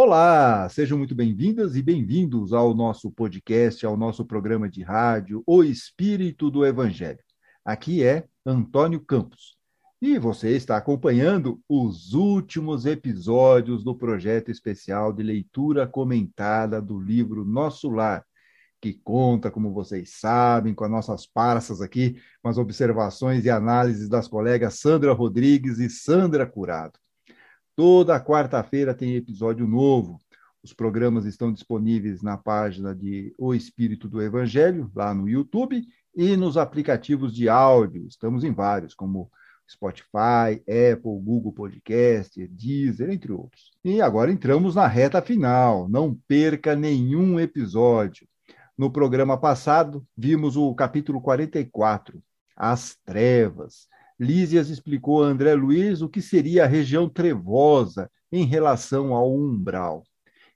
Olá, sejam muito bem-vindas e bem-vindos ao nosso podcast, ao nosso programa de rádio O Espírito do Evangelho. Aqui é Antônio Campos. E você está acompanhando os últimos episódios do projeto especial de leitura comentada do livro Nosso Lar, que conta, como vocês sabem, com as nossas parças aqui, com as observações e análises das colegas Sandra Rodrigues e Sandra Curado. Toda quarta-feira tem episódio novo. Os programas estão disponíveis na página de O Espírito do Evangelho, lá no YouTube, e nos aplicativos de áudio. Estamos em vários, como Spotify, Apple, Google Podcast, Deezer, entre outros. E agora entramos na reta final. Não perca nenhum episódio. No programa passado, vimos o capítulo 44, As Trevas. Lísias explicou a André Luiz o que seria a região trevosa em relação ao umbral.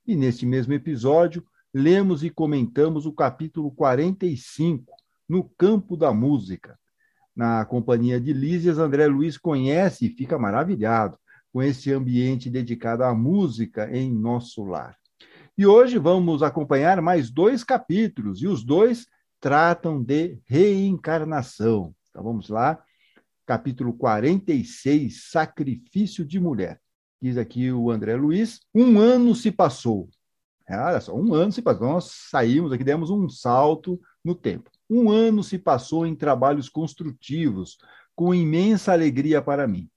E neste mesmo episódio, lemos e comentamos o capítulo 45, No Campo da Música. Na companhia de Lísias, André Luiz conhece e fica maravilhado com esse ambiente dedicado à música em nosso lar. E hoje vamos acompanhar mais dois capítulos, e os dois tratam de reencarnação. Então vamos lá capítulo 46, Sacrifício de Mulher. Diz aqui o André Luiz: um ano se passou. É, olha só, um ano se passou. Nós saímos aqui, demos um salto no tempo. Um ano se passou em trabalhos construtivos, com imensa alegria para mim.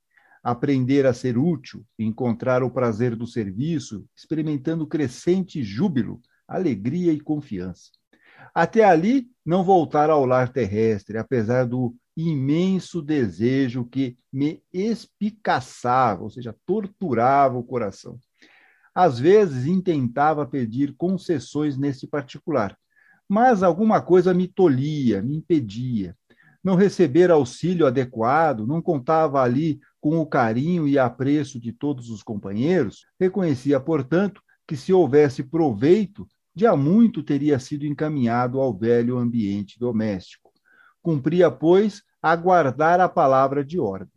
Aprender a ser útil, encontrar o prazer do serviço, experimentando crescente júbilo, alegria e confiança. Até ali, não voltar ao lar terrestre, apesar do imenso desejo que me espicaçava, ou seja, torturava o coração. Às vezes intentava pedir concessões nesse particular, mas alguma coisa me tolhia, me impedia. Não receber auxílio adequado, não contava ali com o carinho e apreço de todos os companheiros, reconhecia, portanto, que se houvesse proveito, de há muito teria sido encaminhado ao velho ambiente doméstico. Cumpria, pois, aguardar a palavra de ordem.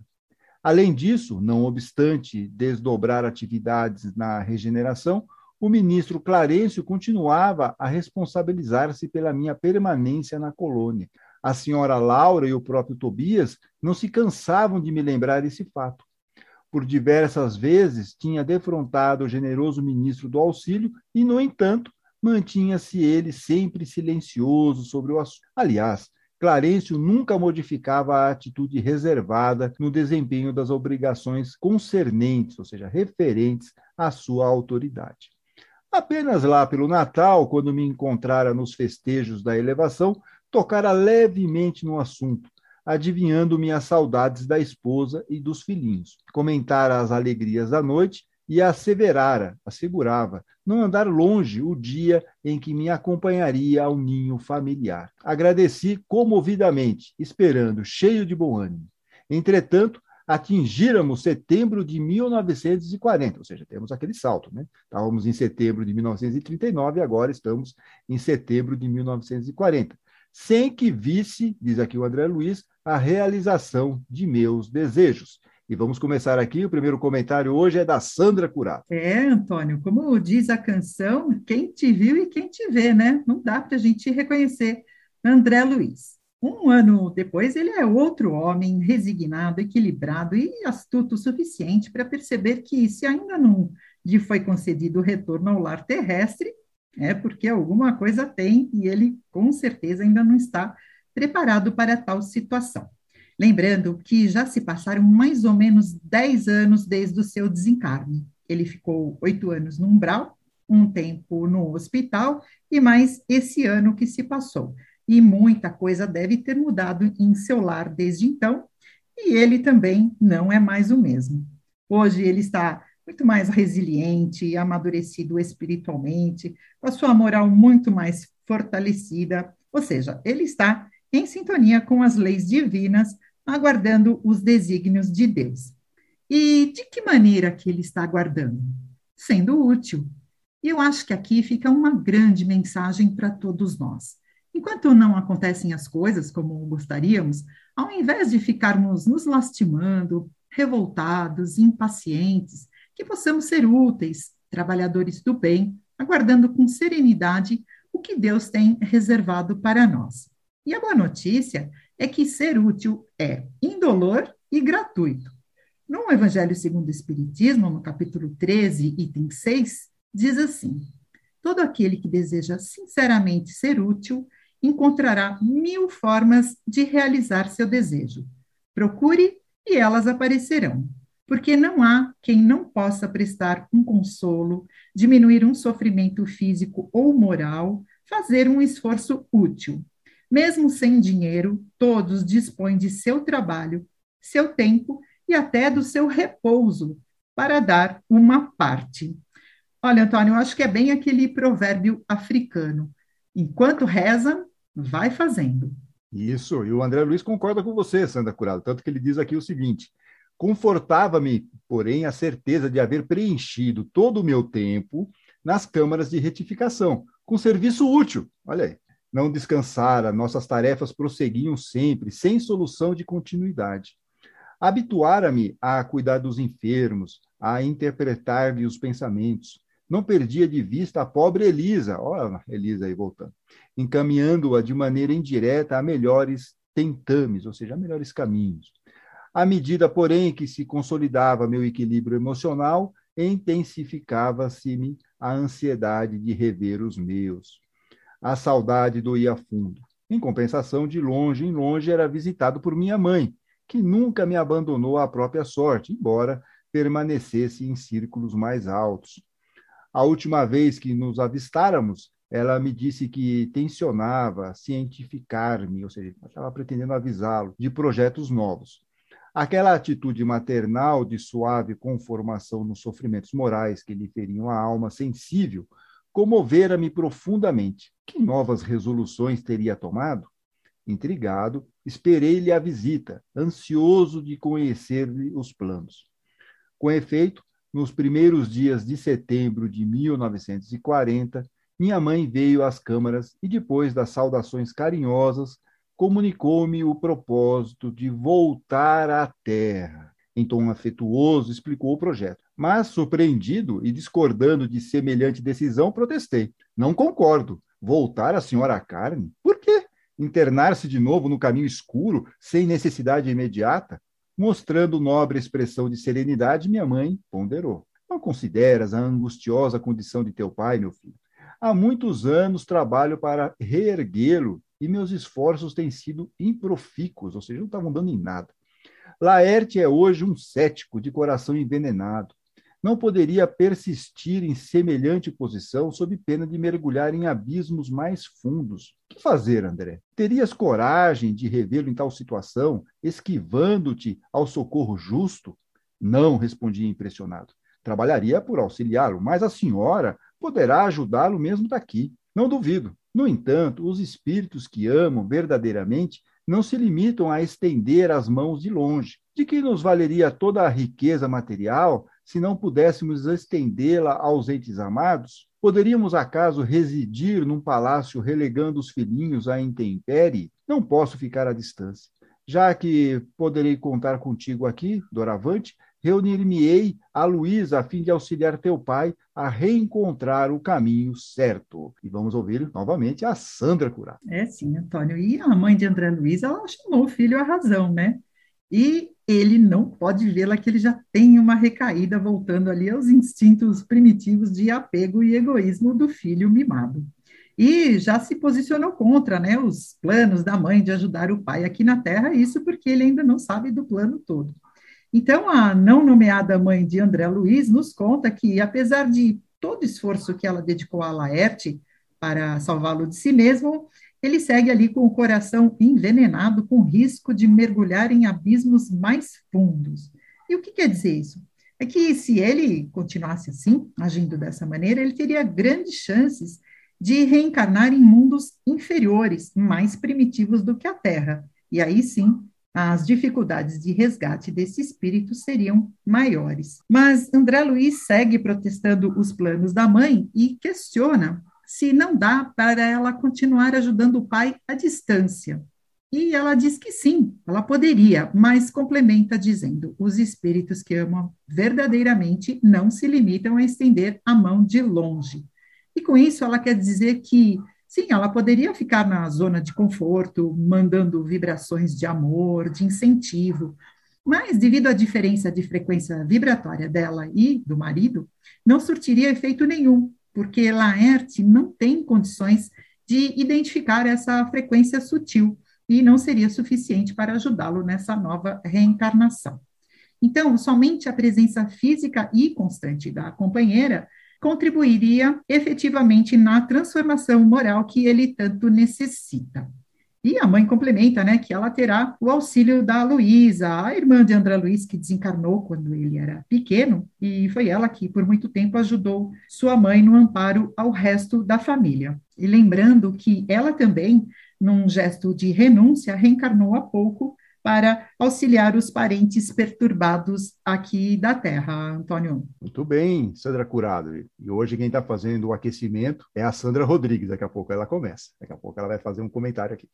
Além disso, não obstante desdobrar atividades na regeneração, o ministro Clarencio continuava a responsabilizar-se pela minha permanência na colônia. A senhora Laura e o próprio Tobias não se cansavam de me lembrar esse fato. Por diversas vezes tinha defrontado o generoso ministro do auxílio e, no entanto, mantinha-se ele sempre silencioso sobre o assunto. Aliás, Clarencio nunca modificava a atitude reservada no desempenho das obrigações concernentes, ou seja, referentes à sua autoridade. Apenas lá pelo Natal, quando me encontrara nos festejos da elevação, tocara levemente no assunto, adivinhando minhas saudades da esposa e dos filhinhos. Comentara as alegrias da noite e asseverara, assegurava, não andar longe o dia em que me acompanharia ao ninho familiar. Agradeci comovidamente, esperando, cheio de bom ânimo. Entretanto, atingíramos setembro de 1940, ou seja, temos aquele salto, né? Estávamos em setembro de 1939 e agora estamos em setembro de 1940, sem que visse, diz aqui o André Luiz, a realização de meus desejos. E vamos começar aqui. O primeiro comentário hoje é da Sandra Curado. É, Antônio, como diz a canção, quem te viu e quem te vê, né? Não dá para a gente reconhecer André Luiz. Um ano depois, ele é outro homem resignado, equilibrado e astuto o suficiente para perceber que, se ainda não lhe foi concedido o retorno ao lar terrestre, é porque alguma coisa tem e ele, com certeza, ainda não está preparado para tal situação. Lembrando que já se passaram mais ou menos 10 anos desde o seu desencarne. Ele ficou oito anos no umbral, um tempo no hospital e mais esse ano que se passou. E muita coisa deve ter mudado em seu lar desde então, e ele também não é mais o mesmo. Hoje ele está muito mais resiliente, amadurecido espiritualmente, com a sua moral muito mais fortalecida, ou seja, ele está em sintonia com as leis divinas aguardando os desígnios de Deus. E de que maneira que ele está aguardando? Sendo útil. E eu acho que aqui fica uma grande mensagem para todos nós. Enquanto não acontecem as coisas como gostaríamos, ao invés de ficarmos nos lastimando, revoltados, impacientes, que possamos ser úteis, trabalhadores do bem, aguardando com serenidade o que Deus tem reservado para nós. E a boa notícia é que ser útil é indolor e gratuito. No Evangelho segundo o Espiritismo, no capítulo 13, item 6, diz assim: Todo aquele que deseja sinceramente ser útil encontrará mil formas de realizar seu desejo. Procure e elas aparecerão, porque não há quem não possa prestar um consolo, diminuir um sofrimento físico ou moral, fazer um esforço útil. Mesmo sem dinheiro, todos dispõem de seu trabalho, seu tempo e até do seu repouso para dar uma parte. Olha, Antônio, eu acho que é bem aquele provérbio africano. Enquanto reza, vai fazendo. Isso, e o André Luiz concorda com você, Sandra Curado, tanto que ele diz aqui o seguinte: confortava-me, porém, a certeza de haver preenchido todo o meu tempo nas câmaras de retificação, com serviço útil. Olha aí, não descansara, nossas tarefas prosseguiam sempre, sem solução de continuidade. Habituara-me a cuidar dos enfermos, a interpretar-lhe os pensamentos. Não perdia de vista a pobre Elisa, olha Elisa aí voltando, encaminhando-a de maneira indireta a melhores tentames, ou seja, a melhores caminhos. À medida, porém, que se consolidava meu equilíbrio emocional, intensificava-se-me a ansiedade de rever os meus. A saudade doía fundo. Em compensação, de longe em longe era visitado por minha mãe, que nunca me abandonou à própria sorte, embora permanecesse em círculos mais altos. A última vez que nos avistáramos, ela me disse que tensionava cientificar-me, ou seja, estava pretendendo avisá-lo de projetos novos. Aquela atitude maternal de suave conformação nos sofrimentos morais que lhe feriam a alma sensível comovera-me profundamente. Que novas resoluções teria tomado? Intrigado, esperei-lhe a visita, ansioso de conhecer-lhe os planos. Com efeito, nos primeiros dias de setembro de 1940, minha mãe veio às câmaras e, depois das saudações carinhosas, comunicou-me o propósito de voltar à Terra. Em tom afetuoso, explicou o projeto. Mas, surpreendido e discordando de semelhante decisão, protestei. Não concordo. Voltar a senhora carne? Por quê? internar-se de novo no caminho escuro, sem necessidade imediata? Mostrando nobre expressão de serenidade, minha mãe ponderou. Não consideras a angustiosa condição de teu pai, meu filho? Há muitos anos trabalho para reerguê-lo e meus esforços têm sido improfícuos, ou seja, não estavam dando em nada. Laerte é hoje um cético de coração envenenado não poderia persistir em semelhante posição sob pena de mergulhar em abismos mais fundos. Que fazer, André? Terias coragem de revê-lo em tal situação, esquivando-te ao socorro justo? Não, respondi impressionado. Trabalharia por auxiliá-lo, mas a senhora poderá ajudá-lo mesmo daqui. Não duvido. No entanto, os espíritos que amam verdadeiramente não se limitam a estender as mãos de longe. De que nos valeria toda a riqueza material se não pudéssemos estendê-la aos entes amados? Poderíamos acaso residir num palácio relegando os filhinhos à intempérie? Não posso ficar à distância. Já que poderei contar contigo aqui, doravante, reunir-me-ei a Luísa a fim de auxiliar teu pai a reencontrar o caminho certo. E vamos ouvir novamente a Sandra Curado. É sim, Antônio. E a mãe de André Luiz, ela chamou o filho à razão, né? E ele não pode vê-la que ele já tem uma recaída voltando ali aos instintos primitivos de apego e egoísmo do filho mimado. E já se posicionou contra né, os planos da mãe de ajudar o pai aqui na Terra, isso porque ele ainda não sabe do plano todo. Então, a não nomeada mãe de André Luiz nos conta que, apesar de todo o esforço que ela dedicou a Laerte para salvá-lo de si mesmo, ele segue ali com o coração envenenado, com risco de mergulhar em abismos mais fundos. E o que quer dizer isso? É que se ele continuasse assim, agindo dessa maneira, ele teria grandes chances de reencarnar em mundos inferiores, mais primitivos do que a Terra. E aí sim, as dificuldades de resgate desse espírito seriam maiores. Mas André Luiz segue protestando os planos da mãe e questiona se não dá para ela continuar ajudando o pai à distância. E ela diz que sim, ela poderia, mas complementa dizendo: os espíritos que amam verdadeiramente não se limitam a estender a mão de longe. E com isso ela quer dizer que sim, ela poderia ficar na zona de conforto, mandando vibrações de amor, de incentivo, mas devido à diferença de frequência vibratória dela e do marido, não surtiria efeito nenhum, porque Laerte não tem condições de identificar essa frequência sutil e não seria suficiente para ajudá-lo nessa nova reencarnação. Então, somente a presença física e constante da companheira contribuiria efetivamente na transformação moral que ele tanto necessita. E a mãe complementa, né, que ela terá o auxílio da Luísa, a irmã de André Luiz, que desencarnou quando ele era pequeno, e foi ela que, por muito tempo, ajudou sua mãe no amparo ao resto da família. E lembrando que ela também num gesto de renúncia, reencarnou há pouco para auxiliar os parentes perturbados aqui da Terra, Antônio. Muito bem, Sandra Curado. E hoje quem está fazendo o aquecimento é a Sandra Rodrigues. Daqui a pouco ela começa. Daqui a pouco ela vai fazer um comentário aqui.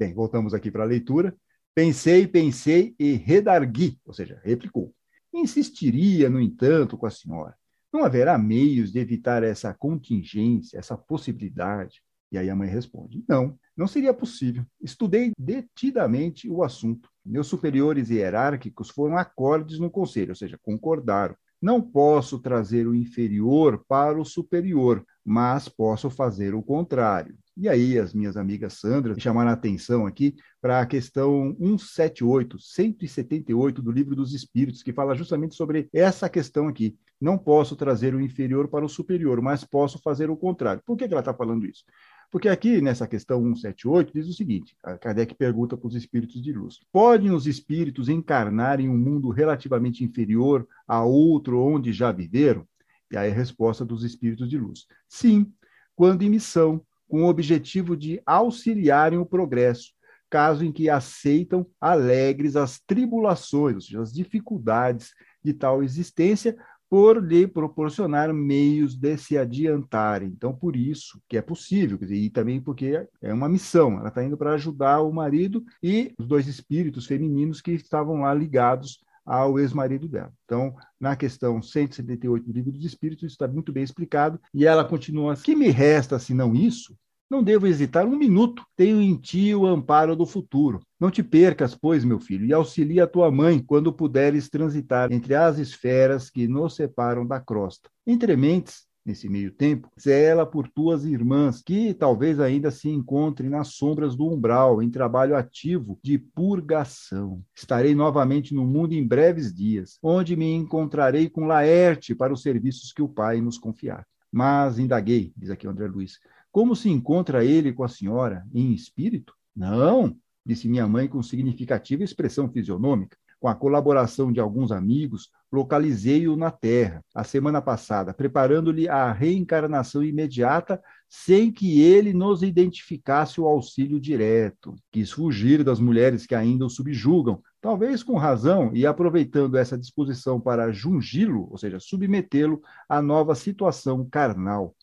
Bem, voltamos aqui para a leitura. Pensei, pensei e redargui, ou seja, replicou. Insistiria, no entanto, com a senhora. Não haverá meios de evitar essa contingência, essa possibilidade? E aí a mãe responde: Não, não seria possível. Estudei detidamente o assunto. Meus superiores hierárquicos foram acordes no conselho, ou seja, concordaram. Não posso trazer o inferior para o superior, mas posso fazer o contrário. E aí, as minhas amigas Sandra chamaram a atenção aqui para a questão 178, 178 do Livro dos Espíritos, que fala justamente sobre essa questão aqui. Não posso trazer o inferior para o superior, mas posso fazer o contrário. Por que, que ela está falando isso? Porque aqui, nessa questão 178, diz o seguinte: Kardec pergunta para os espíritos de luz: podem os espíritos encarnar em um mundo relativamente inferior a outro onde já viveram? E aí a resposta dos espíritos de luz: sim, quando em missão, com o objetivo de auxiliarem o progresso, caso em que aceitam alegres as tribulações, ou seja, as dificuldades de tal existência, por lhe proporcionar meios de se adiantarem. Então, por isso que é possível, e também porque é uma missão, ela está indo para ajudar o marido e os dois espíritos femininos que estavam lá ligados ao ex-marido dela. Então, na questão 178 do Livro dos Espíritos, isso está muito bem explicado, e ela continua: que me resta senão isso? Não devo hesitar um minuto. Tenho em ti o amparo do futuro. Não te percas, pois, meu filho, e auxilia a tua mãe quando puderes transitar entre as esferas que nos separam da crosta. Entre mentes, nesse meio tempo, zela por tuas irmãs, que talvez ainda se encontrem nas sombras do umbral, em trabalho ativo de purgação. Estarei novamente no mundo em breves dias, onde me encontrarei com Laerte para os serviços que o Pai nos confiar. Mas indaguei, diz aqui André Luiz, como se encontra ele com a senhora? Em espírito? Não, disse minha mãe com significativa expressão fisionômica. Com a colaboração de alguns amigos, localizei-o na Terra, a semana passada, preparando-lhe a reencarnação imediata, sem que ele nos identificasse o auxílio direto. Quis fugir das mulheres que ainda o subjugam, talvez com razão, e aproveitando essa disposição para jungi-lo, ou seja, submetê-lo à nova situação carnal.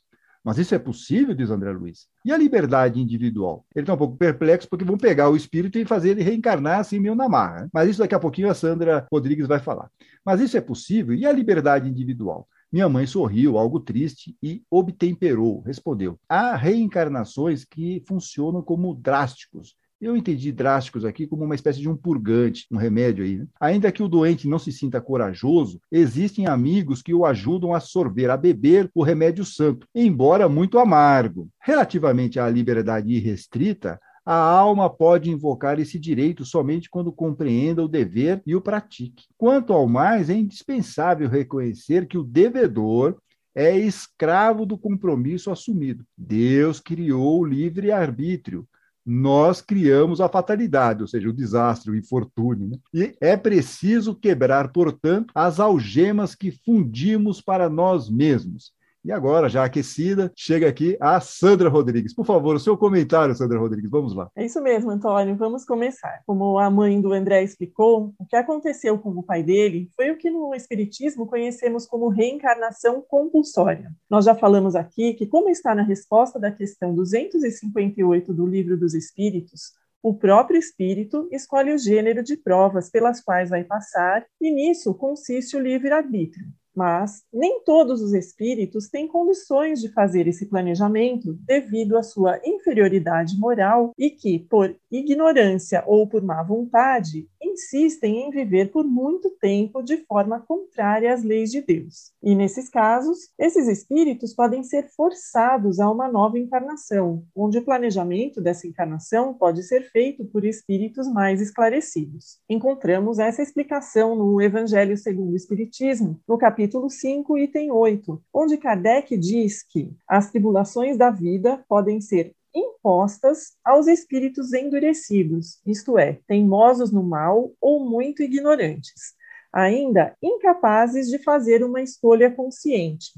Mas isso é possível, diz André Luiz. E a liberdade individual? Ele está um pouco perplexo porque vão pegar o espírito e fazer ele reencarnar assim meio na marra. Né? Mas isso daqui a pouquinho a Sandra Rodrigues vai falar. Mas isso é possível? E a liberdade individual? Minha mãe sorriu, algo triste, e obtemperou. Respondeu: há reencarnações que funcionam como drásticos eu entendi drásticos aqui como uma espécie de um purgante, um remédio aí. Né? Ainda que o doente não se sinta corajoso, existem amigos que o ajudam a sorver, a beber o remédio santo, embora muito amargo. Relativamente à liberdade irrestrita, a alma pode invocar esse direito somente quando compreenda o dever e o pratique. Quanto ao mais, é indispensável reconhecer que o devedor é escravo do compromisso assumido. Deus criou o livre-arbítrio, nós criamos a fatalidade, ou seja, o desastre, o infortúnio. Né? E é preciso quebrar, portanto, as algemas que fundimos para nós mesmos. E agora, já aquecida, chega aqui a Sandra Rodrigues. Por favor, o seu comentário, Sandra Rodrigues, vamos lá. É isso mesmo, Antônio, vamos começar. Como a mãe do André explicou, o que aconteceu com o pai dele foi o que no Espiritismo conhecemos como reencarnação compulsória. Nós já falamos aqui que, como está na resposta da questão 258 do Livro dos Espíritos, O próprio espírito escolhe o gênero de provas pelas quais vai passar, e nisso consiste o livre-arbítrio. Mas nem todos os espíritos têm condições de fazer esse planejamento devido à sua inferioridade moral e que, por ignorância ou por má vontade, insistem em viver por muito tempo de forma contrária às leis de Deus. E nesses casos, esses espíritos podem ser forçados a uma nova encarnação, onde o planejamento dessa encarnação pode ser feito por espíritos mais esclarecidos. Encontramos essa explicação no Evangelho segundo o Espiritismo, no capítulo 5, item 8, onde Kardec diz que as tribulações da vida podem ser impostas aos espíritos endurecidos, isto é, teimosos no mal ou muito ignorantes, ainda incapazes de fazer uma escolha consciente,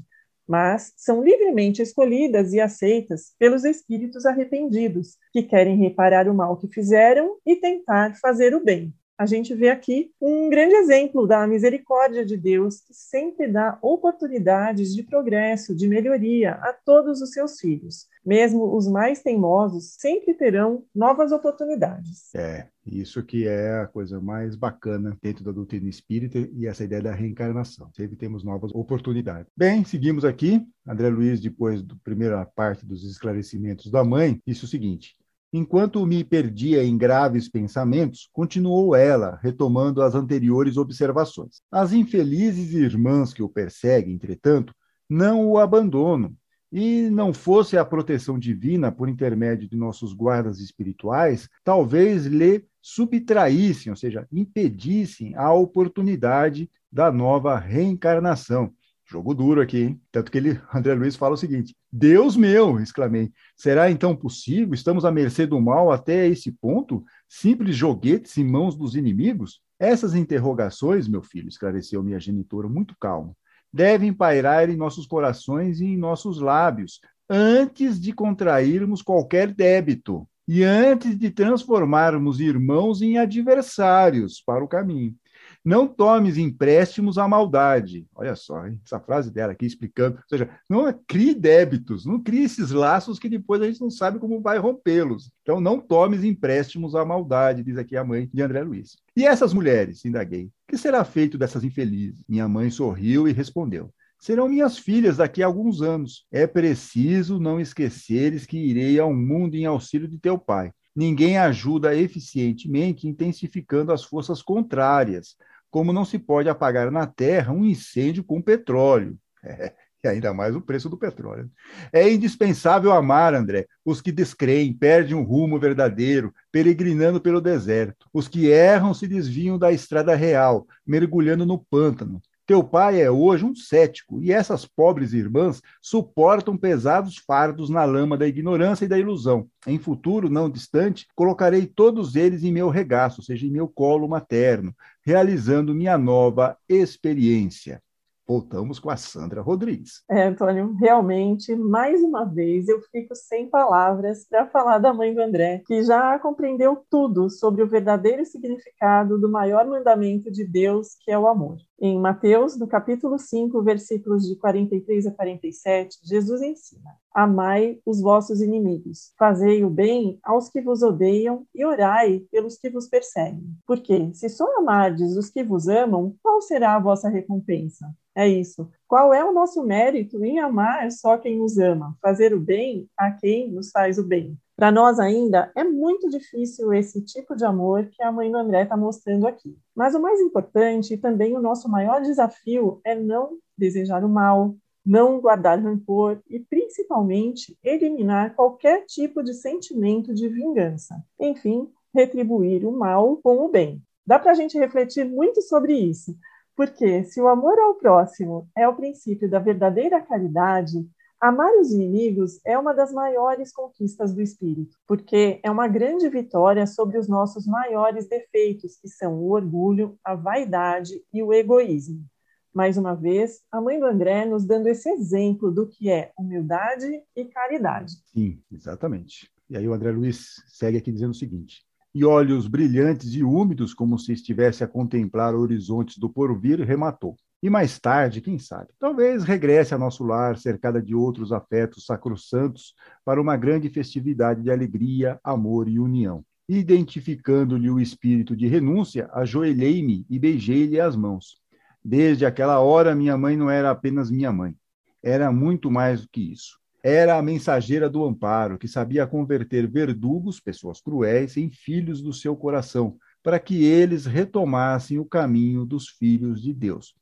mas são livremente escolhidas e aceitas pelos espíritos arrependidos, que querem reparar o mal que fizeram e tentar fazer o bem a gente vê aqui um grande exemplo da misericórdia de Deus, que sempre dá oportunidades de progresso, de melhoria a todos os seus filhos. Mesmo os mais teimosos sempre terão novas oportunidades. É, isso que é a coisa mais bacana dentro da doutrina espírita e essa ideia da reencarnação. Sempre temos novas oportunidades. Bem, seguimos aqui. André Luiz, depois da primeira parte dos esclarecimentos da mãe, disse o seguinte: Enquanto me perdia em graves pensamentos, continuou ela, retomando as anteriores observações. As infelizes irmãs que o perseguem, entretanto, não o abandonam. E não fosse a proteção divina por intermédio de nossos guardas espirituais, talvez lhe subtraíssem, ou seja, impedissem a oportunidade da nova reencarnação. Jogo duro aqui, hein? Tanto que ele, André Luiz fala o seguinte: Deus meu, exclamei. Será então possível? Estamos à mercê do mal até esse ponto? Simples joguetes em mãos dos inimigos? Essas interrogações, meu filho, esclareceu minha genitora muito calmo, devem pairar em nossos corações e em nossos lábios, antes de contrairmos qualquer débito e antes de transformarmos irmãos em adversários para o caminho. Não tomes empréstimos à maldade. Olha só, hein? essa frase dela aqui explicando. Ou seja, não crie débitos, não crie esses laços que depois a gente não sabe como vai rompê-los. Então, não tomes empréstimos à maldade, diz aqui a mãe de André Luiz. E essas mulheres, indaguei, que será feito dessas infelizes? Minha mãe sorriu e respondeu serão minhas filhas daqui a alguns anos. É preciso não esqueceres que irei ao mundo em auxílio de teu pai. Ninguém ajuda eficientemente intensificando as forças contrárias, como não se pode apagar na terra um incêndio com petróleo. É, e ainda mais o preço do petróleo. É indispensável amar, André, os que descreem, perdem um rumo verdadeiro, peregrinando pelo deserto. Os que erram se desviam da estrada real, mergulhando no pântano. Teu pai é hoje um cético, e essas pobres irmãs suportam pesados fardos na lama da ignorância e da ilusão. Em futuro não distante, colocarei todos eles em meu regaço, ou seja, em meu colo materno, realizando minha nova experiência voltamos com a Sandra Rodrigues. É, Antônio, realmente, mais uma vez, eu fico sem palavras para falar da mãe do André, que já compreendeu tudo sobre o verdadeiro significado do maior mandamento de Deus, que é o amor. Em Mateus, no capítulo 5, versículos de 43 a 47, Jesus ensina: Amai os vossos inimigos, fazei o bem aos que vos odeiam e orai pelos que vos perseguem. Porque, se só amardes os que vos amam, qual será a vossa recompensa? É isso. Qual é o nosso mérito em amar só quem nos ama, fazer o bem a quem nos faz o bem? Para nós ainda é muito difícil esse tipo de amor que a mãe do André está mostrando aqui. Mas o mais importante e também o nosso maior desafio é não desejar o mal, não guardar rancor e, principalmente, eliminar qualquer tipo de sentimento de vingança. Enfim, retribuir o mal com o bem. Dá para a gente refletir muito sobre isso, porque se o amor ao próximo é o princípio da verdadeira caridade, amar os inimigos é uma das maiores conquistas do espírito, porque é uma grande vitória sobre os nossos maiores defeitos, que são o orgulho, a vaidade e o egoísmo. Mais uma vez, a mãe do André nos dando esse exemplo do que é humildade e caridade. Sim, exatamente. E aí o André Luiz segue aqui dizendo o seguinte: e olhos brilhantes e úmidos, como se estivesse a contemplar horizontes do porvir, rematou. E mais tarde, quem sabe, talvez regresse a nosso lar, cercada de outros afetos sacrossantos, para uma grande festividade de alegria, amor e união. Identificando-lhe o espírito de renúncia, ajoelhei-me e beijei-lhe as mãos. Desde aquela hora, minha mãe não era apenas minha mãe, era muito mais do que isso. Era a mensageira do amparo, que sabia converter verdugos, pessoas cruéis, em filhos do seu coração, para que eles retomassem o caminho dos filhos de Deus.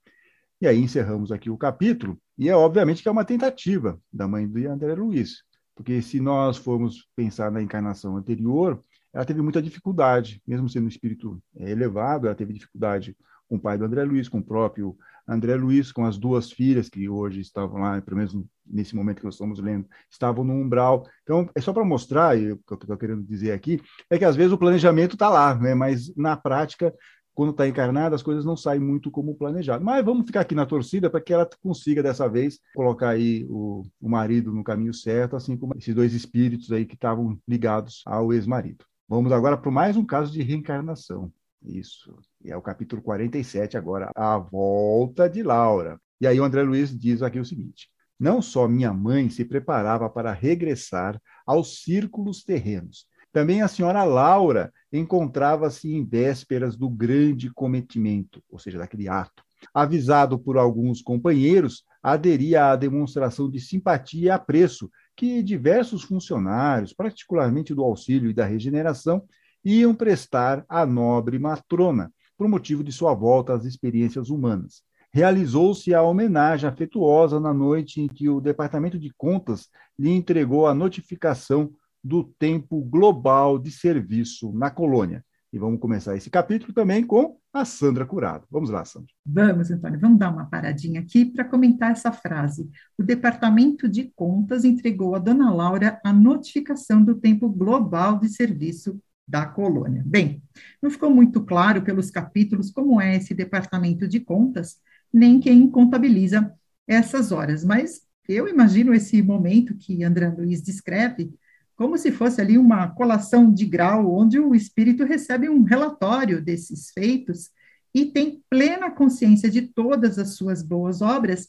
E aí encerramos aqui o capítulo, e é obviamente que é uma tentativa da mãe de André Luiz, porque se nós formos pensar na encarnação anterior, ela teve muita dificuldade, mesmo sendo um espírito é, elevado, ela teve dificuldade com o pai do André Luiz, com o próprio André Luiz, com as duas filhas que hoje estavam lá, pelo menos nesse momento que nós estamos lendo, estavam no umbral. Então, é só para mostrar, e o que eu estou querendo dizer aqui, é que às vezes o planejamento está lá, né? mas na prática, quando está encarnada, as coisas não saem muito como planejado. Mas vamos ficar aqui na torcida para que ela consiga, dessa vez, colocar aí o, o marido no caminho certo, assim como esses dois espíritos aí que estavam ligados ao ex-marido. Vamos agora para mais um caso de reencarnação. Isso. E é o capítulo 47 agora, a volta de Laura. E aí o André Luiz diz aqui o seguinte: não só minha mãe se preparava para regressar aos círculos terrenos, também a senhora Laura encontrava-se em vésperas do grande cometimento, ou seja, daquele ato. Avisado por alguns companheiros, aderia à demonstração de simpatia e apreço que diversos funcionários, particularmente do auxílio e da regeneração, iam prestar à nobre matrona, por motivo de sua volta às experiências humanas realizou-se a homenagem afetuosa na noite em que o Departamento de Contas lhe entregou a notificação do tempo global de serviço na colônia. E vamos começar esse capítulo também com a Sandra Curado. Vamos lá, Sandra. Vamos, Antônio, vamos dar uma paradinha aqui para comentar essa frase. O Departamento de Contas entregou a dona Laura a notificação do tempo global de serviço da colônia. Bem, não ficou muito claro pelos capítulos como é esse Departamento de Contas, nem quem contabiliza essas horas. Mas eu imagino esse momento que André Luiz descreve como se fosse ali uma colação de grau, onde o espírito recebe um relatório desses feitos e tem plena consciência de todas as suas boas obras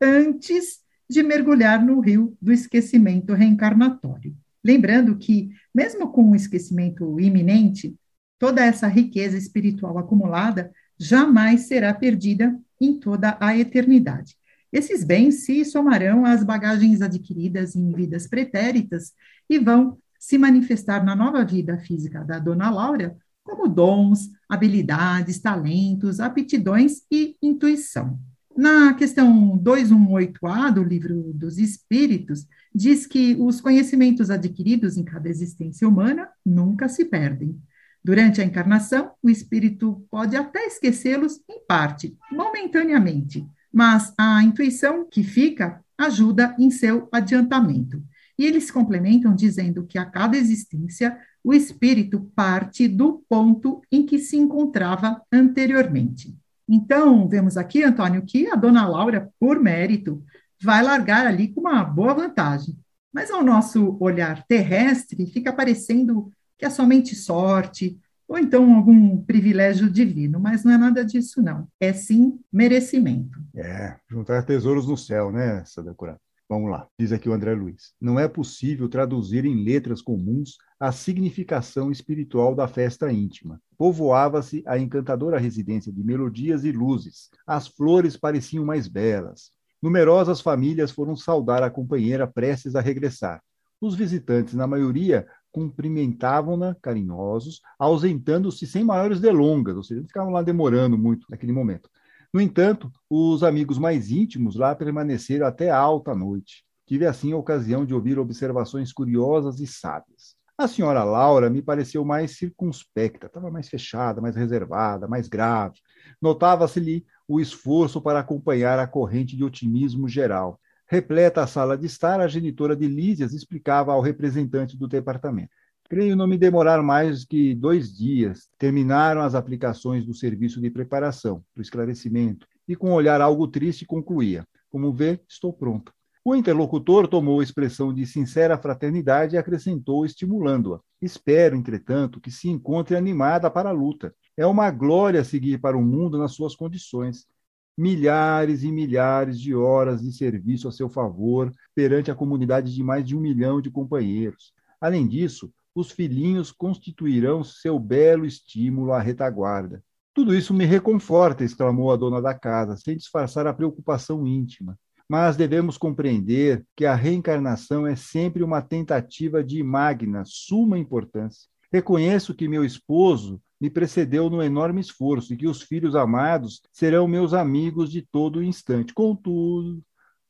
antes de mergulhar no rio do esquecimento reencarnatório. Lembrando que, mesmo com o esquecimento iminente, toda essa riqueza espiritual acumulada jamais será perdida em toda a eternidade. Esses bens se somarão às bagagens adquiridas em vidas pretéritas e vão se manifestar na nova vida física da dona Laura como dons, habilidades, talentos, aptidões e intuição. Na questão 218A do Livro dos Espíritos, diz que os conhecimentos adquiridos em cada existência humana nunca se perdem. Durante a encarnação, o espírito pode até esquecê-los em parte, momentaneamente, mas a intuição que fica ajuda em seu adiantamento. E eles complementam dizendo que a cada existência o espírito parte do ponto em que se encontrava anteriormente. Então, vemos aqui, Antônio, que a dona Laura, por mérito, vai largar ali com uma boa vantagem. Mas ao nosso olhar terrestre, fica parecendo que é somente sorte, ou então algum privilégio divino, mas não é nada disso, não. É sim merecimento. É, juntar tesouros no céu, né, Sadakura? Vamos lá, diz aqui o André Luiz. Não é possível traduzir em letras comuns a significação espiritual da festa íntima. Povoava-se a encantadora residência de melodias e luzes. As flores pareciam mais belas. Numerosas famílias foram saudar a companheira prestes a regressar. Os visitantes, na maioria, cumprimentavam-na carinhosos, ausentando-se sem maiores delongas, ou seja, ficavam lá demorando muito naquele momento. No entanto, os amigos mais íntimos lá permaneceram até alta noite. Tive assim a ocasião de ouvir observações curiosas e sábias. A senhora Laura me pareceu mais circunspecta, estava mais fechada, mais reservada, mais grave. Notava-se-lhe o esforço para acompanhar a corrente de otimismo geral. Repleta a sala de estar, a genitora de Lísias explicava ao representante do departamento. Creio não me demorar mais que dois dias. Terminaram as aplicações do serviço de preparação, do esclarecimento, e com um olhar algo triste concluía: Como vê, estou pronta. O interlocutor tomou expressão de sincera fraternidade e acrescentou, estimulando-a: Espero, entretanto, que se encontre animada para a luta. É uma glória seguir para o mundo nas suas condições milhares e milhares de horas de serviço a seu favor perante a comunidade de mais de um milhão de companheiros. Além disso, os filhinhos constituirão seu belo estímulo à retaguarda. Tudo isso me reconforta, exclamou a dona da casa, sem disfarçar a preocupação íntima. Mas devemos compreender que a reencarnação é sempre uma tentativa de magna, suma importância. Reconheço que meu esposo me precedeu no enorme esforço e que os filhos amados serão meus amigos de todo instante. Contudo,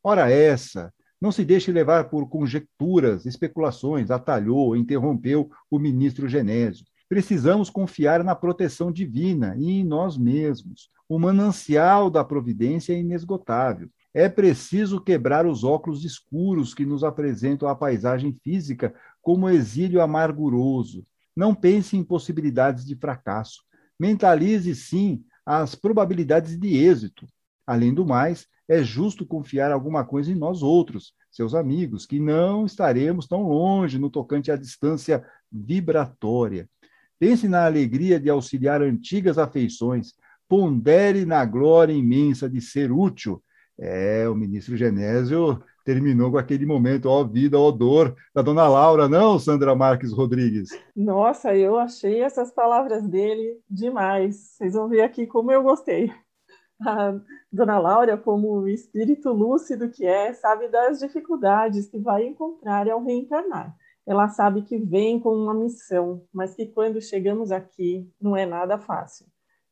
ora essa, não se deixe levar por conjecturas, especulações, atalhou, interrompeu o ministro Genésio. Precisamos confiar na proteção divina e em nós mesmos. O manancial da providência é inesgotável. É preciso quebrar os óculos escuros que nos apresentam a paisagem física como exílio amarguroso. Não pense em possibilidades de fracasso. Mentalize, sim, as probabilidades de êxito. Além do mais, é justo confiar alguma coisa em nós outros, seus amigos, que não estaremos tão longe no tocante à distância vibratória. Pense na alegria de auxiliar antigas afeições. Pondere na glória imensa de ser útil. É, o ministro Genésio terminou com aquele momento, ó vida, ó dor, da dona Laura, não, Sandra Marques Rodrigues? Nossa, eu achei essas palavras dele demais. Vocês vão ver aqui como eu gostei. A dona Laura, como espírito lúcido que é, sabe das dificuldades que vai encontrar ao reencarnar ela sabe que vem com uma missão, mas que quando chegamos aqui não é nada fácil.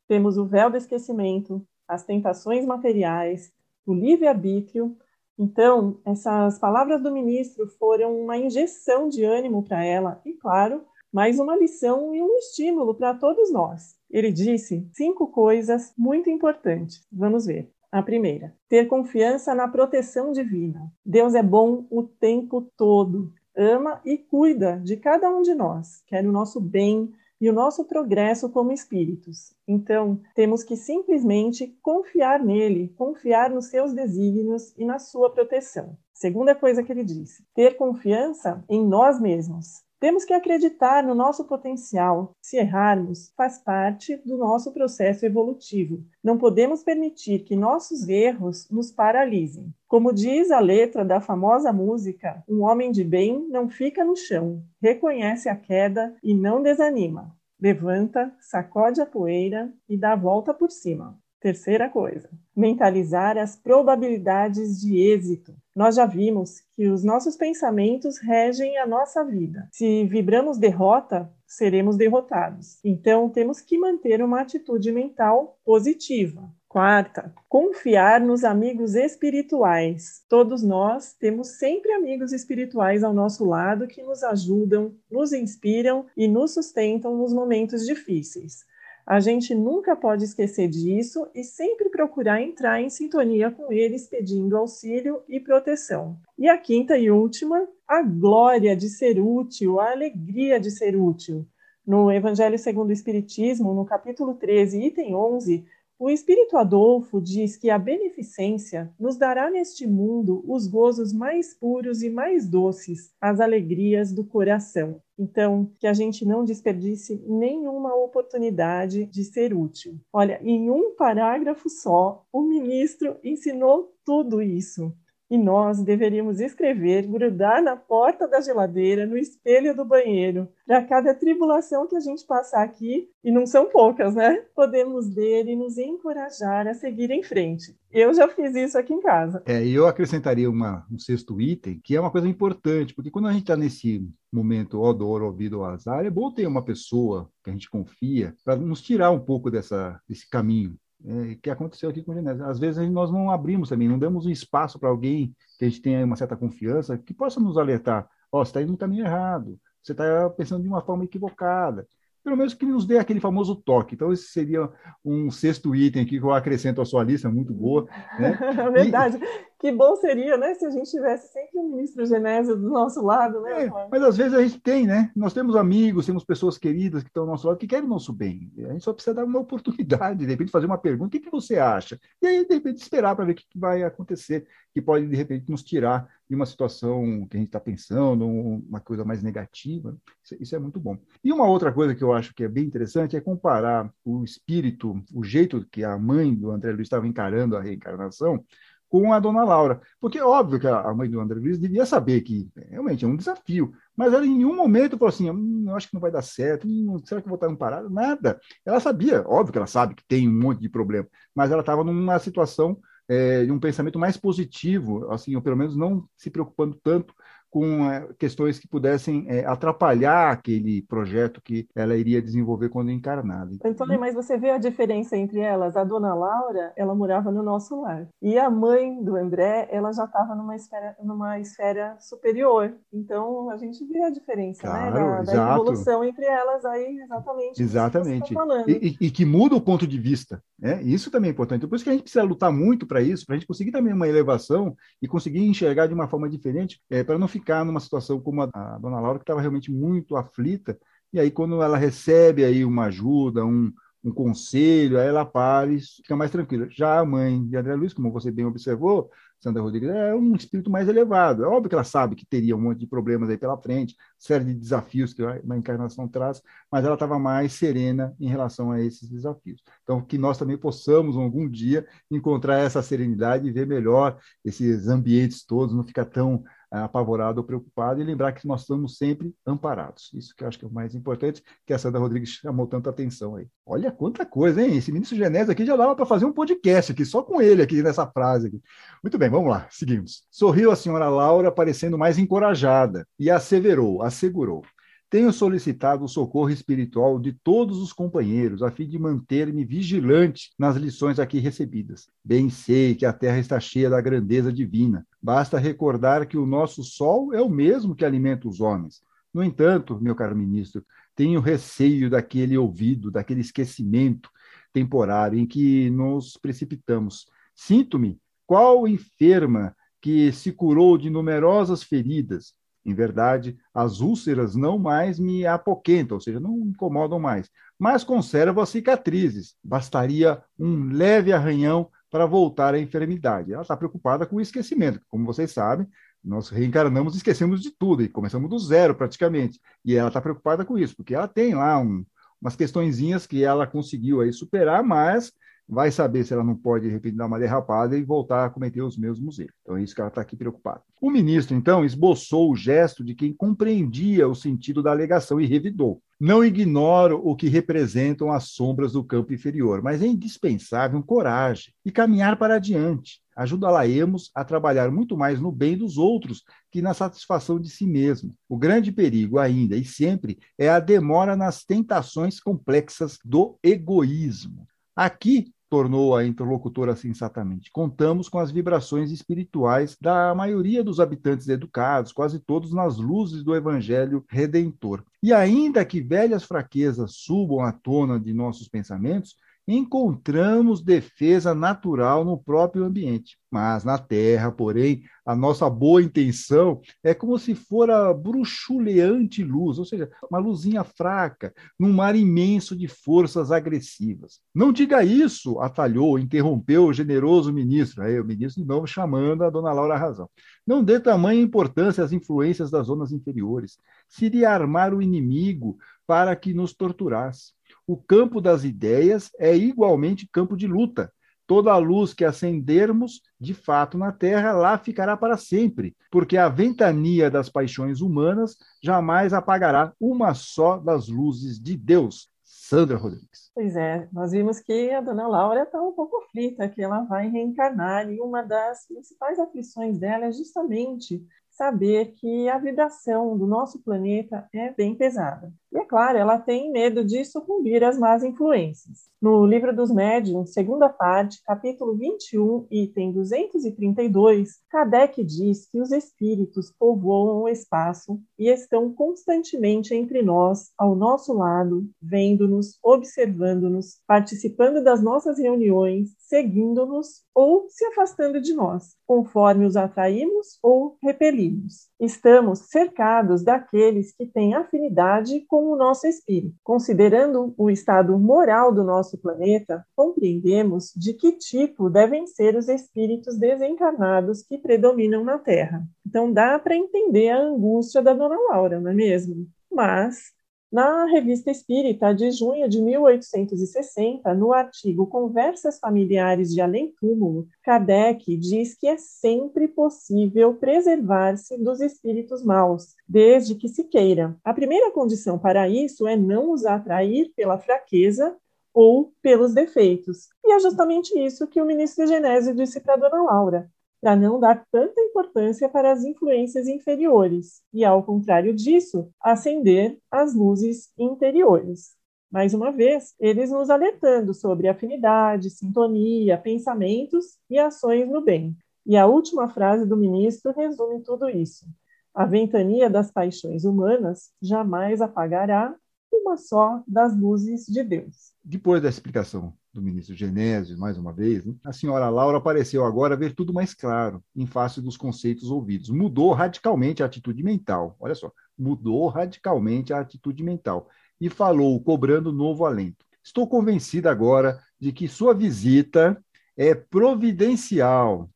Temos o véu do esquecimento, as tentações materiais, o livre-arbítrio. Então, essas palavras do ministro foram uma injeção de ânimo para ela e, claro, mais uma lição e um estímulo para todos nós. Ele disse cinco coisas muito importantes. Vamos ver. A primeira, ter confiança na proteção divina. Deus é bom o tempo todo ama e cuida de cada um de nós, quer o nosso bem e o nosso progresso como espíritos. Então, temos que simplesmente confiar nele, confiar nos seus desígnios e na sua proteção. Segunda coisa que ele disse: ter confiança em nós mesmos. Temos que acreditar no nosso potencial. Se errarmos, faz parte do nosso processo evolutivo. Não podemos permitir que nossos erros nos paralisem. Como diz a letra da famosa música, um homem de bem não fica no chão, reconhece a queda e não desanima. Levanta, sacode a poeira e dá a volta por cima. Terceira coisa, mentalizar as probabilidades de êxito. Nós já vimos que os nossos pensamentos regem a nossa vida. Se vibramos derrota, seremos derrotados. Então, temos que manter uma atitude mental positiva. Quarta, confiar nos amigos espirituais. Todos nós temos sempre amigos espirituais ao nosso lado que nos ajudam, nos inspiram e nos sustentam nos momentos difíceis. A gente nunca pode esquecer disso e sempre procurar entrar em sintonia com eles, pedindo auxílio e proteção. E a quinta e última, a glória de ser útil, a alegria de ser útil. No Evangelho segundo o Espiritismo, no capítulo 13, item 11, o Espírito Adolfo diz que a beneficência nos dará neste mundo os gozos mais puros e mais doces, as alegrias do coração. Então, que a gente não desperdice nenhuma oportunidade de ser útil. Olha, em um parágrafo só, o ministro ensinou tudo isso. E nós deveríamos escrever, grudar na porta da geladeira, no espelho do banheiro, para cada tribulação que a gente passar aqui, e não são poucas, né? Podemos ler e nos encorajar a seguir em frente. Eu já fiz isso aqui em casa. É, e eu acrescentaria uma, um sexto item, que é uma coisa importante, porque quando a gente está nesse momento ó dor, ouvido, azar, é bom ter uma pessoa que a gente confia para nos tirar um pouco dessa, desse caminho é, que aconteceu aqui com o Genésio. Às vezes nós não abrimos também, não damos um espaço para alguém que a gente tenha uma certa confiança, que possa nos alertar. Ó, oh, você está indo no caminho errado, você está pensando de uma forma equivocada pelo menos que nos dê aquele famoso toque. Então, esse seria um sexto item aqui que eu acrescento à sua lista, muito boa. Né? Verdade. E... Que bom seria, né, se a gente tivesse sempre um ministro Genésio do nosso lado, né? É, mas às vezes a gente tem, né? Nós temos amigos, temos pessoas queridas que estão ao nosso lado, que querem o nosso bem. A gente só precisa dar uma oportunidade, de repente fazer uma pergunta, o que, que você acha? E aí, de repente, esperar para ver o que, que vai acontecer, que pode, de repente, nos tirar de uma situação que a gente está pensando, uma coisa mais negativa. Isso, isso, é muito bom. E uma outra coisa que eu acho que é bem interessante é comparar o espírito, o jeito que a mãe do André Luiz estava encarando a reencarnação, com a dona Laura. Porque, óbvio, que a mãe do André Luiz devia saber que realmente é um desafio. Mas ela em nenhum momento falou assim: hum, acho que não vai dar certo, hum, será que eu vou estar amparada? Nada. Ela sabia, óbvio que ela sabe que tem um monte de problema, mas ela estava numa situação é, de um pensamento mais positivo, assim, ou pelo menos não se preocupando tanto com é, questões que pudessem é, atrapalhar aquele projeto que ela iria desenvolver quando encarnada. Antônio, mas você vê a diferença entre elas? A dona Laura, ela morava no nosso lar. E a mãe do André, ela já estava numa esfera, numa esfera superior. Então, a gente vê a diferença, né? claro, né? Da, da, evolução entre elas aí, exatamente. Exatamente. Tá e, e, e, que muda o ponto de vista. Né? Isso também é importante. Por isso que a gente precisa lutar muito para isso, para a gente conseguir também uma elevação e conseguir enxergar de uma forma diferente, é, para não ficar ficar numa situação como a, a dona Laura, que estava realmente muito aflita, e aí quando ela recebe aí uma ajuda, um, um conselho, aí ela para e fica mais tranquila. Já a mãe de André Luiz, como você bem observou, Sandra Rodrigues, é um espírito mais elevado. É óbvio que ela sabe que teria um monte de problemas aí pela frente, série de desafios que uma encarnação traz, mas ela estava mais serena em relação a esses desafios. Então, que nós também possamos, algum dia, encontrar essa serenidade e ver melhor esses ambientes todos, não ficar tão apavorado ou preocupado e lembrar que nós estamos sempre amparados. Isso que eu acho que é o mais importante, que a Sandra Rodrigues chamou tanta atenção aí. Olha quanta coisa, hein? Esse ministro Genésio aqui já dava para fazer um podcast aqui, só com ele aqui nessa frase aqui. Muito bem, vamos lá, seguimos. Sorriu a senhora Laura, parecendo mais encorajada, e asseverou, assegurou. Tenho solicitado o socorro espiritual de todos os companheiros, a fim de manter-me vigilante nas lições aqui recebidas. Bem sei que a terra está cheia da grandeza divina. Basta recordar que o nosso sol é o mesmo que alimenta os homens. No entanto, meu caro ministro, tenho receio daquele ouvido, daquele esquecimento temporário em que nos precipitamos. Sinto-me qual enferma que se curou de numerosas feridas, em verdade, as úlceras não mais me apoquentam, ou seja, não incomodam mais, mas conservo as cicatrizes. Bastaria um leve arranhão para voltar à enfermidade. Ela está preocupada com o esquecimento. Como vocês sabem, nós reencarnamos e esquecemos de tudo, e começamos do zero praticamente. E ela está preocupada com isso, porque ela tem lá um, umas questõezinhas que ela conseguiu aí superar, mas vai saber se ela não pode, de repente, dar uma derrapada e voltar a cometer os mesmos erros. Então é isso que ela está aqui preocupada. O ministro, então, esboçou o gesto de quem compreendia o sentido da alegação e revidou. Não ignoro o que representam as sombras do campo inferior, mas é indispensável coragem e caminhar para adiante. Ajuda-la-emos a trabalhar muito mais no bem dos outros que na satisfação de si mesmo. O grande perigo, ainda e sempre, é a demora nas tentações complexas do egoísmo. Aqui tornou a interlocutora sensatamente. Contamos com as vibrações espirituais da maioria dos habitantes educados, quase todos nas luzes do Evangelho Redentor. E ainda que velhas fraquezas subam à tona de nossos pensamentos, encontramos defesa natural no próprio ambiente. Mas na Terra, porém, a nossa boa intenção é como se fora bruxuleante luz, ou seja, uma luzinha fraca, num mar imenso de forças agressivas. Não diga isso, atalhou, interrompeu o generoso ministro. Aí o ministro de novo chamando a dona Laura a razão. Não dê tamanha importância às influências das zonas inferiores. Seria armar o inimigo para que nos torturasse o campo das ideias é igualmente campo de luta. Toda a luz que acendermos, de fato, na Terra, lá ficará para sempre, porque a ventania das paixões humanas jamais apagará uma só das luzes de Deus. Sandra Rodrigues. Pois é, nós vimos que a dona Laura está um pouco aflita, que ela vai reencarnar, e uma das principais aflições dela é justamente saber que a vibração do nosso planeta é bem pesada. E é claro, ela tem medo de sucumbir às más influências. No Livro dos Médiuns, segunda parte, capítulo 21, item 232, Kardec diz que os espíritos povoam o espaço e estão constantemente entre nós, ao nosso lado, vendo-nos, observando-nos, participando das nossas reuniões, seguindo-nos ou se afastando de nós, conforme os atraímos ou repelimos. Estamos cercados daqueles que têm afinidade com o nosso espírito. Considerando o estado moral do nosso planeta, compreendemos de que tipo devem ser os espíritos desencarnados que predominam na Terra. Então dá para entender a angústia da dona Laura, não é mesmo? Mas Na Revista Espírita, de junho de 1860, no artigo Conversas Familiares de Além Túmulo, Kardec diz que é sempre possível preservar-se dos espíritos maus, desde que se queira. A primeira condição para isso é não os atrair pela fraqueza ou pelos defeitos. E é justamente isso que o ministro Genésio disse para Dona Laura para não dar tanta importância para as influências inferiores e, ao contrário disso, acender as luzes interiores. Mais uma vez, eles nos alertando sobre afinidade, sintonia, pensamentos e ações no bem. E a última frase do ministro resume tudo isso. A ventania das paixões humanas jamais apagará uma só das luzes de Deus. Depois da explicação do ministro Genésio, mais uma vez, né? a senhora Laura apareceu agora ver tudo mais claro, em face dos conceitos ouvidos. Mudou radicalmente a atitude mental. Olha só, mudou radicalmente a atitude mental. E falou, cobrando novo alento. Estou convencida agora de que sua visita é providencial,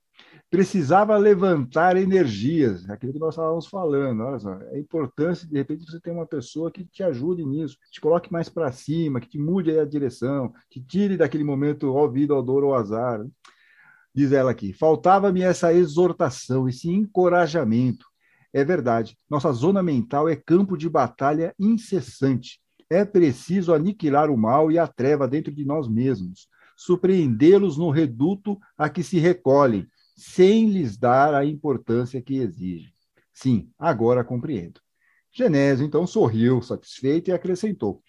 precisava levantar energias, aquilo que nós estávamos falando. Olha só, é importante, de repente, você ter uma pessoa que te ajude nisso, te coloque mais para cima, que te mude a direção, que tire daquele momento, ó vida, ó dor, ó azar. Diz ela aqui: faltava-me essa exortação, esse encorajamento. É verdade, nossa zona mental é campo de batalha incessante. É preciso aniquilar o mal e a treva dentro de nós mesmos, surpreendê-los no reduto a que se recolhem, sem lhes dar a importância que exigem. Sim, agora compreendo. Genésio, então, sorriu, satisfeito, e acrescentou: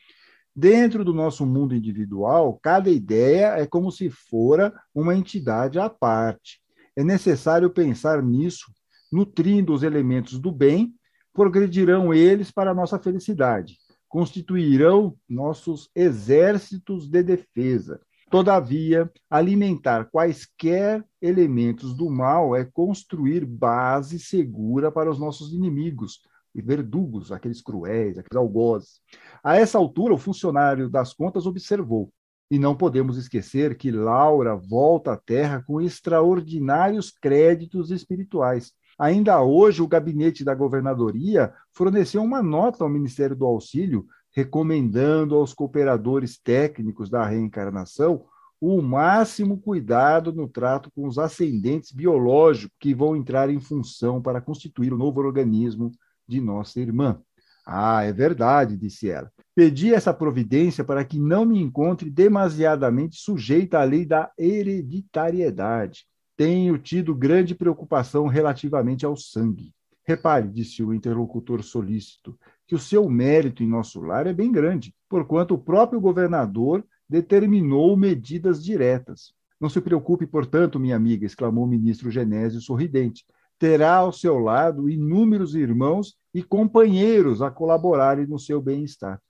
Dentro do nosso mundo individual, cada ideia é como se fora uma entidade à parte. É necessário pensar nisso, nutrindo os elementos do bem, progredirão eles para a nossa felicidade, constituirão nossos exércitos de defesa, Todavia, alimentar quaisquer elementos do mal é construir base segura para os nossos inimigos e verdugos, aqueles cruéis, aqueles algozes. A essa altura, o funcionário das contas observou. E não podemos esquecer que Laura volta à Terra com extraordinários créditos espirituais. Ainda hoje, o gabinete da governadoria forneceu uma nota ao Ministério do Auxílio recomendando aos cooperadores técnicos da reencarnação o máximo cuidado no trato com os ascendentes biológicos que vão entrar em função para constituir o novo organismo de nossa irmã. Ah, é verdade, disse ela. Pedi essa providência para que não me encontre demasiadamente sujeita à lei da hereditariedade. Tenho tido grande preocupação relativamente ao sangue. Repare, disse o interlocutor solícito, que o seu mérito em nosso lar é bem grande, porquanto o próprio governador determinou medidas diretas. Não se preocupe, portanto, minha amiga, exclamou o ministro Genésio sorridente. Terá ao seu lado inúmeros irmãos e companheiros a colaborarem no seu bem-estar.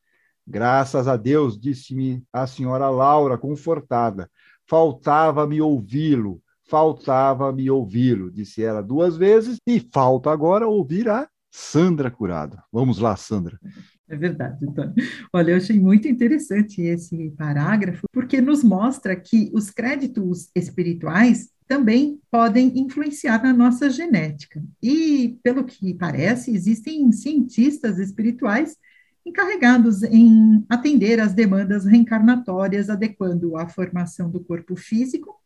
Graças a Deus, disse-me a senhora Laura, confortada. Faltava-me ouvi-lo, faltava-me ouvi-lo, disse ela duas vezes, e falta agora ouvir a Sandra Curado. Vamos lá, Sandra. É verdade, Antônio. Olha, eu achei muito interessante esse parágrafo, porque nos mostra que os créditos espirituais também podem influenciar na nossa genética. E, pelo que parece, existem cientistas espirituais encarregados em atender às demandas reencarnatórias, adequando a formação do corpo físico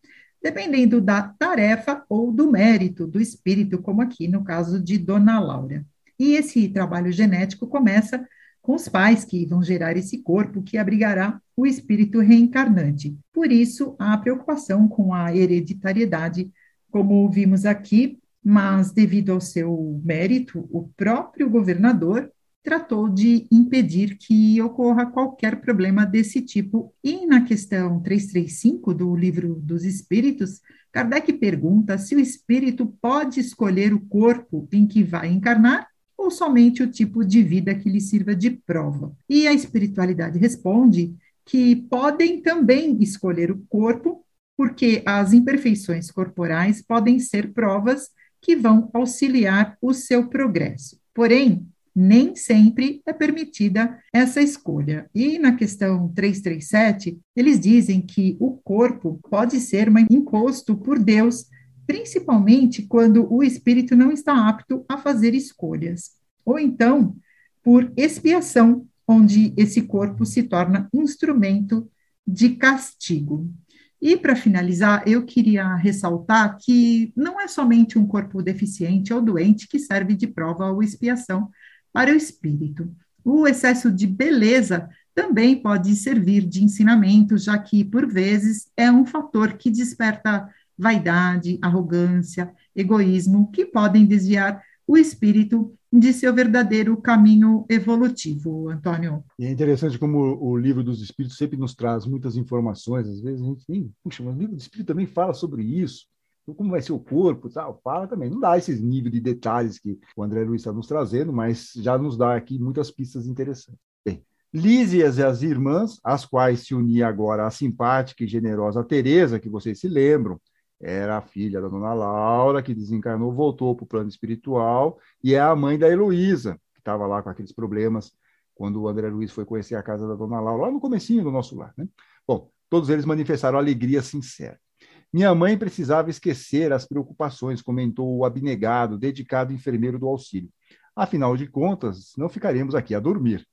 dependendo da tarefa ou do mérito do espírito, como aqui no caso de Dona Laura. E esse trabalho genético começa com os pais que vão gerar esse corpo que abrigará o espírito reencarnante. Por isso, a preocupação com a hereditariedade, como vimos aqui, mas devido ao seu mérito, o próprio governador tratou de impedir que ocorra qualquer problema desse tipo. E na questão 335 do Livro dos Espíritos, Kardec pergunta se o espírito pode escolher o corpo em que vai encarnar ou somente o tipo de vida que lhe sirva de prova. E a espiritualidade responde que podem também escolher o corpo, porque as imperfeições corporais podem ser provas que vão auxiliar o seu progresso. Porém, nem sempre é permitida essa escolha. E na questão 337, eles dizem que o corpo pode ser um imposto por Deus principalmente quando o espírito não está apto a fazer escolhas, ou então por expiação, onde esse corpo se torna instrumento de castigo. E, para finalizar, eu queria ressaltar que não é somente um corpo deficiente ou doente que serve de prova ou expiação para o espírito. O excesso de beleza também pode servir de ensinamento, já que, por vezes, é um fator que desperta vaidade, arrogância, egoísmo, que podem desviar o espírito de seu verdadeiro caminho evolutivo, Antônio. É interessante como o livro dos espíritos sempre nos traz muitas informações, às vezes a gente tem, puxa, mas o livro do espírito também fala sobre isso, então, como vai ser o corpo, tal, fala também. Não dá esses níveis de detalhes que o André Luiz está nos trazendo, mas já nos dá aqui muitas pistas interessantes. Bem, Lísias e as irmãs, às quais se unia agora a simpática e generosa Teresa, que vocês se lembram, era a filha da dona Laura, que desencarnou, voltou para o plano espiritual, e é a mãe da Heloísa, que estava lá com aqueles problemas quando o André Luiz foi conhecer a casa da dona Laura, lá no comecinho do nosso lar. Né? Bom, todos eles manifestaram alegria sincera. Minha mãe precisava esquecer as preocupações, comentou o abnegado, dedicado enfermeiro do auxílio. Afinal de contas, não ficaremos aqui a dormir.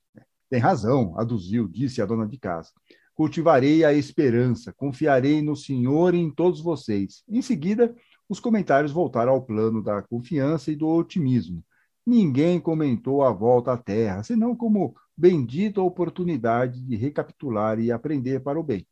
Tem razão, aduziu, disse a dona de casa. Cultivarei a esperança, confiarei no Senhor e em todos vocês. Em seguida, os comentários voltaram ao plano da confiança e do otimismo. Ninguém comentou a volta à Terra, senão como bendita oportunidade de recapitular e aprender para o bem.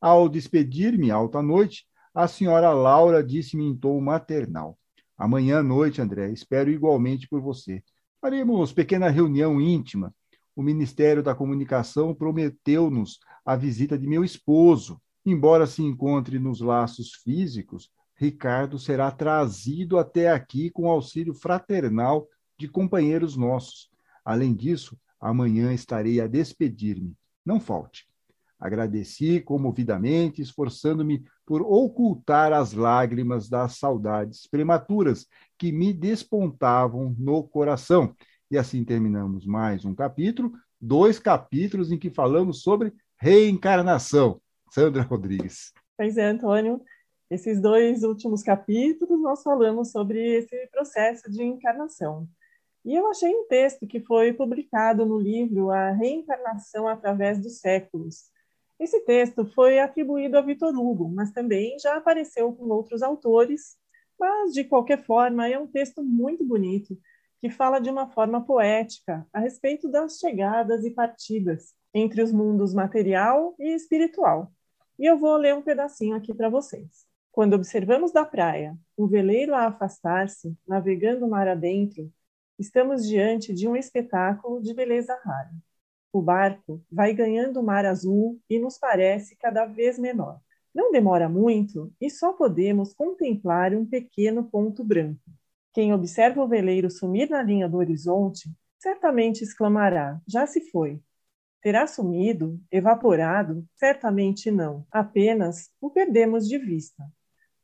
Ao despedir-me alta noite, a senhora Laura disse-me em tom maternal: Amanhã à noite, André, espero igualmente por você. Faremos pequena reunião íntima. O Ministério da Comunicação prometeu-nos a visita de meu esposo. Embora se encontre nos laços físicos, Ricardo será trazido até aqui com auxílio fraternal de companheiros nossos. Além disso, amanhã estarei a despedir-me. Não falte. Agradeci comovidamente, esforçando-me por ocultar as lágrimas das saudades prematuras que me despontavam no coração. E assim terminamos mais um capítulo, dois capítulos em que falamos sobre reencarnação. Sandra Rodrigues. Pois é, Antônio. Esses dois últimos capítulos nós falamos sobre esse processo de encarnação. E eu achei um texto que foi publicado no livro A Reencarnação através dos Séculos. Esse texto foi atribuído a Vitor Hugo, mas também já apareceu com outros autores. Mas, de qualquer forma, é um texto muito bonito que fala de uma forma poética a respeito das chegadas e partidas entre os mundos material e espiritual. E eu vou ler um pedacinho aqui para vocês. Quando observamos da praia um veleiro a afastar-se, navegando mar adentro, estamos diante de um espetáculo de beleza rara. O barco vai ganhando o mar azul e nos parece cada vez menor. Não demora muito e só podemos contemplar um pequeno ponto branco. Quem observa o veleiro sumir na linha do horizonte certamente exclamará: já se foi. Terá sumido, evaporado? Certamente não. Apenas o perdemos de vista.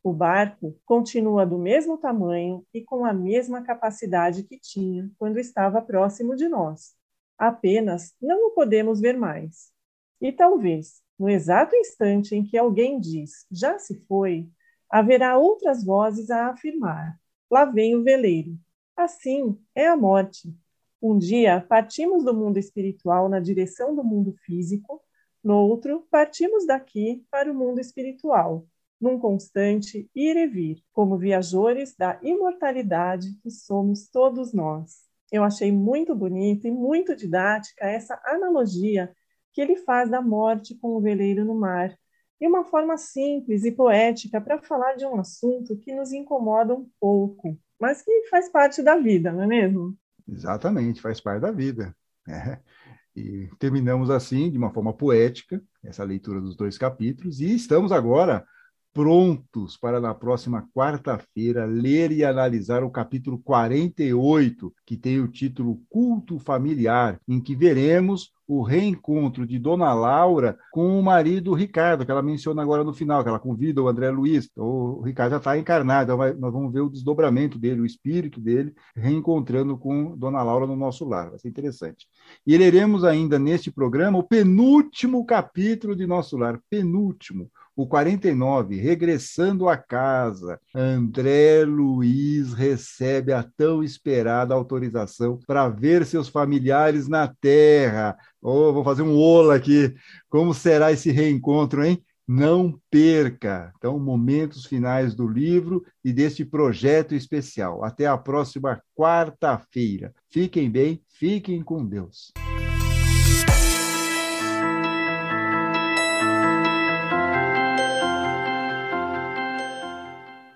O barco continua do mesmo tamanho e com a mesma capacidade que tinha quando estava próximo de nós. Apenas não o podemos ver mais. E talvez, no exato instante em que alguém diz já se foi, haverá outras vozes a afirmar: lá vem o veleiro. Assim é a morte. Um dia partimos do mundo espiritual na direção do mundo físico, no outro partimos daqui para o mundo espiritual, num constante ir e vir, como viajores da imortalidade que somos todos nós. Eu achei muito bonita e muito didática essa analogia que ele faz da morte com o veleiro no mar, e uma forma simples e poética para falar de um assunto que nos incomoda um pouco, mas que faz parte da vida, não é mesmo? Exatamente, faz parte da vida. É. E terminamos assim, de uma forma poética, essa leitura dos dois capítulos, e estamos agora prontos para na próxima quarta-feira ler e analisar o capítulo 48, que tem o título Culto Familiar, em que veremos o reencontro de Dona Laura com o marido Ricardo, que ela menciona agora no final, que ela convida o André Luiz. O Ricardo já está encarnado, então nós vamos ver o desdobramento dele, o espírito dele, reencontrando com Dona Laura no nosso lar. Vai ser interessante. E leremos ainda neste programa o penúltimo capítulo de Nosso Lar, penúltimo, o 49, regressando a casa, André Luiz recebe a tão esperada autorização para ver seus familiares na Terra. Oh, vou fazer um ola aqui. Como será esse reencontro, hein? Não perca! Então, momentos finais do livro e deste projeto especial. Até a próxima quarta-feira. Fiquem bem, fiquem com Deus.